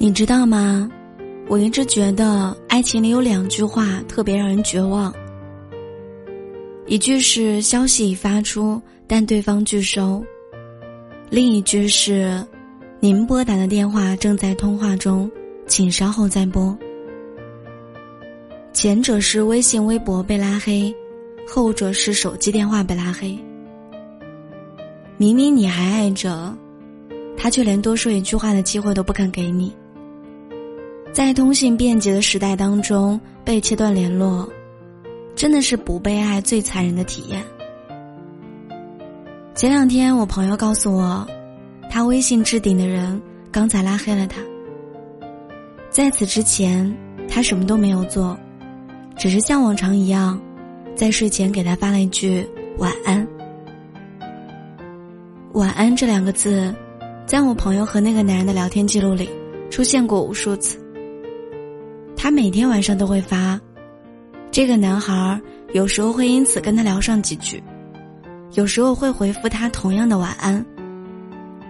你知道吗？我一直觉得爱情里有两句话特别让人绝望。一句是消息已发出，但对方拒收；另一句是，您拨打的电话正在通话中，请稍后再拨。前者是微信、微博被拉黑，后者是手机电话被拉黑。明明你还爱着，他却连多说一句话的机会都不肯给你。在通信便捷的时代当中，被切断联络，真的是不被爱最残忍的体验。前两天，我朋友告诉我，他微信置顶的人刚才拉黑了他。在此之前，他什么都没有做，只是像往常一样，在睡前给他发了一句晚安。晚安这两个字，在我朋友和那个男人的聊天记录里出现过无数次。他每天晚上都会发，这个男孩有时候会因此跟他聊上几句，有时候会回复他同样的晚安，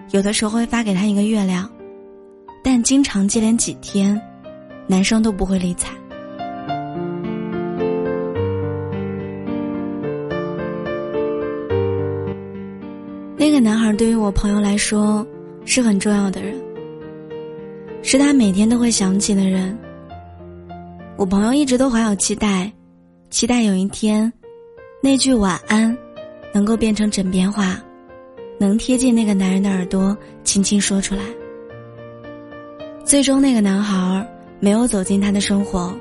有的时候会发给他一个月亮，但经常接连几天，男生都不会理睬。那个男孩对于我朋友来说是很重要的人，是他每天都会想起的人。我朋友一直都怀有期待，期待有一天，那句晚安，能够变成枕边话，能贴近那个男人的耳朵，轻轻说出来。最终，那个男孩没有走进他的生活。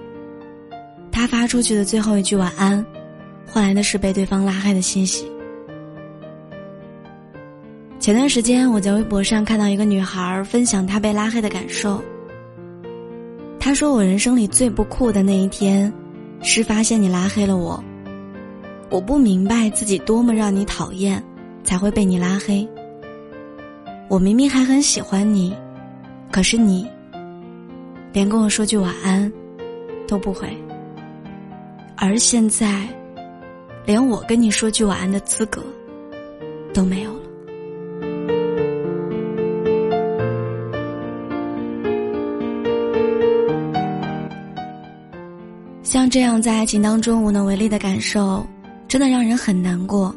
他发出去的最后一句晚安，换来的是被对方拉黑的信息。前段时间，我在微博上看到一个女孩分享她被拉黑的感受。他说：“我人生里最不酷的那一天，是发现你拉黑了我。我不明白自己多么让你讨厌，才会被你拉黑。我明明还很喜欢你，可是你连跟我说句晚安都不会。而现在，连我跟你说句晚安的资格都没有这样在爱情当中无能为力的感受，真的让人很难过。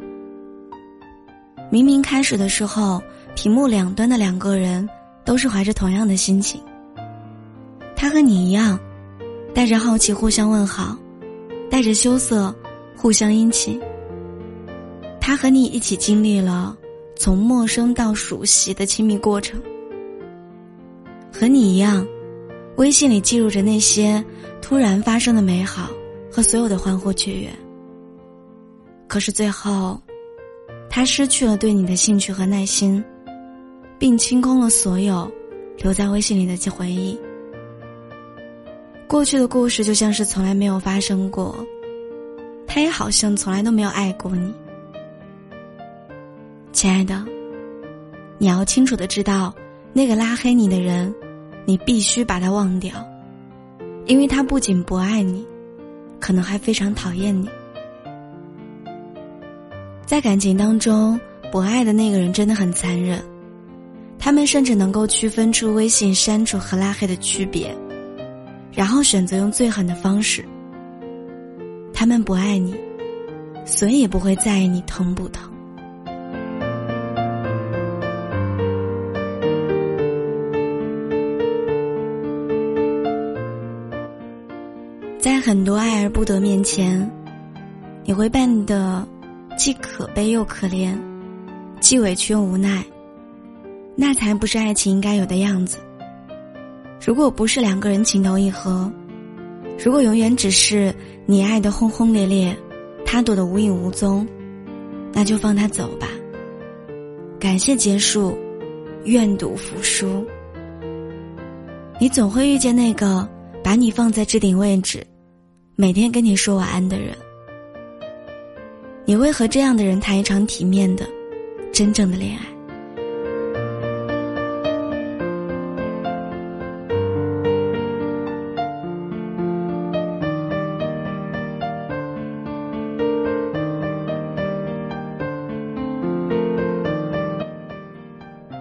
明明开始的时候，屏幕两端的两个人都是怀着同样的心情。他和你一样，带着好奇互相问好，带着羞涩互相殷勤。他和你一起经历了从陌生到熟悉的亲密过程。和你一样，微信里记录着那些。突然发生的美好和所有的欢呼雀跃，可是最后，他失去了对你的兴趣和耐心，并清空了所有留在微信里的些回忆。过去的故事就像是从来没有发生过，他也好像从来都没有爱过你。亲爱的，你要清楚的知道，那个拉黑你的人，你必须把他忘掉。因为他不仅不爱你，可能还非常讨厌你。在感情当中，不爱的那个人真的很残忍，他们甚至能够区分出微信删除和拉黑的区别，然后选择用最狠的方式。他们不爱你，所以也不会在意你疼不疼。在很多爱而不得面前，你会变得既可悲又可怜，既委屈又无奈。那才不是爱情应该有的样子。如果不是两个人情投意合，如果永远只是你爱的轰轰烈烈，他躲得无影无踪，那就放他走吧。感谢结束，愿赌服输。你总会遇见那个把你放在置顶位置。每天跟你说晚安的人，你会和这样的人谈一场体面的、真正的恋爱。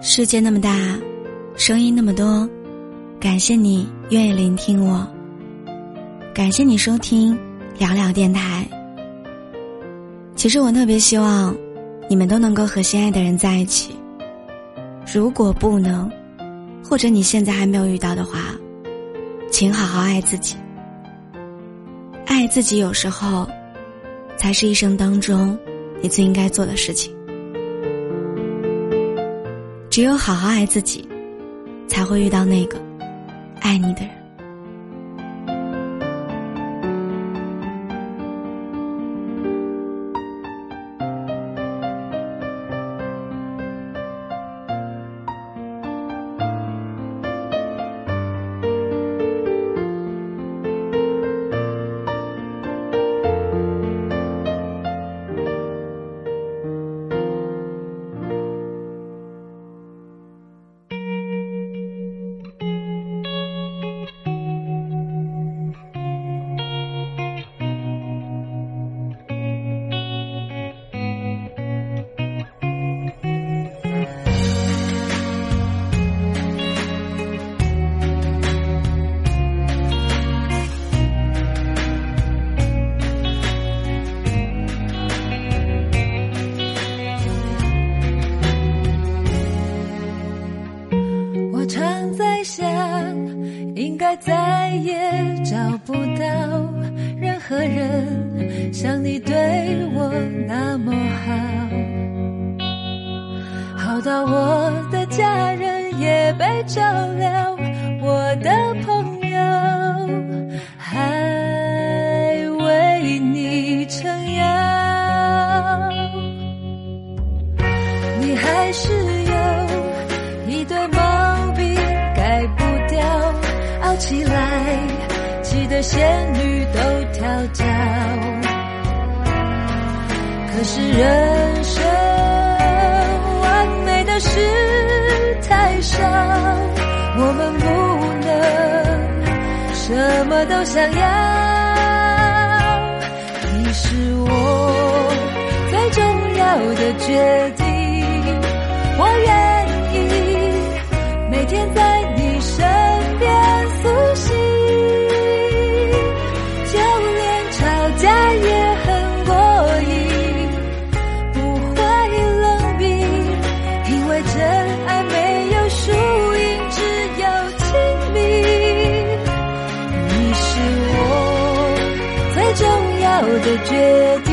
世界那么大，声音那么多，感谢你愿意聆听我，感谢你收听聊聊电台。其实我特别希望你们都能够和心爱的人在一起。如果不能，或者你现在还没有遇到的话，请好好爱自己。爱自己有时候才是一生当中你最应该做的事情。只有好好爱自己，才会遇到那个爱你的人。应该再也找不到任何人像你对我那么好，好到我的家人也被照料，我的朋可是人生完美的事太少，我们不能什么都想要。你是我最重要的决定，我愿意每天在后的决定，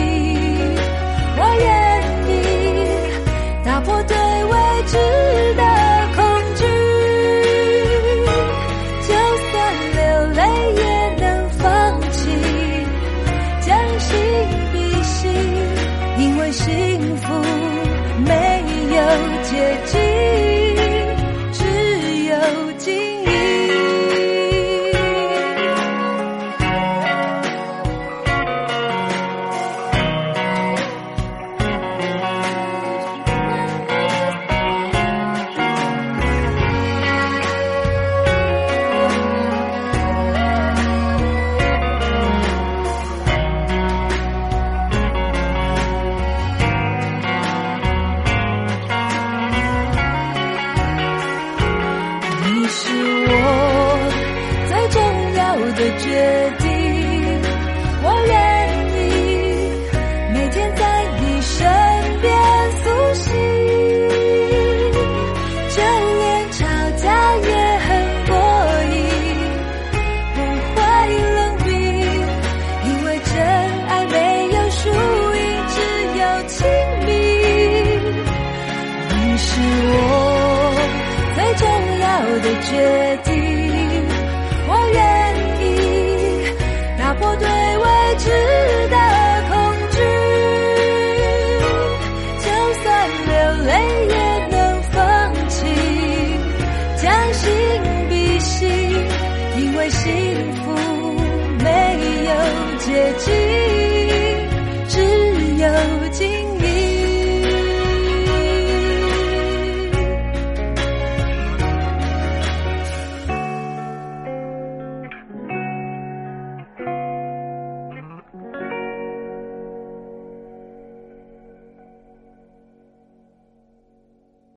决定，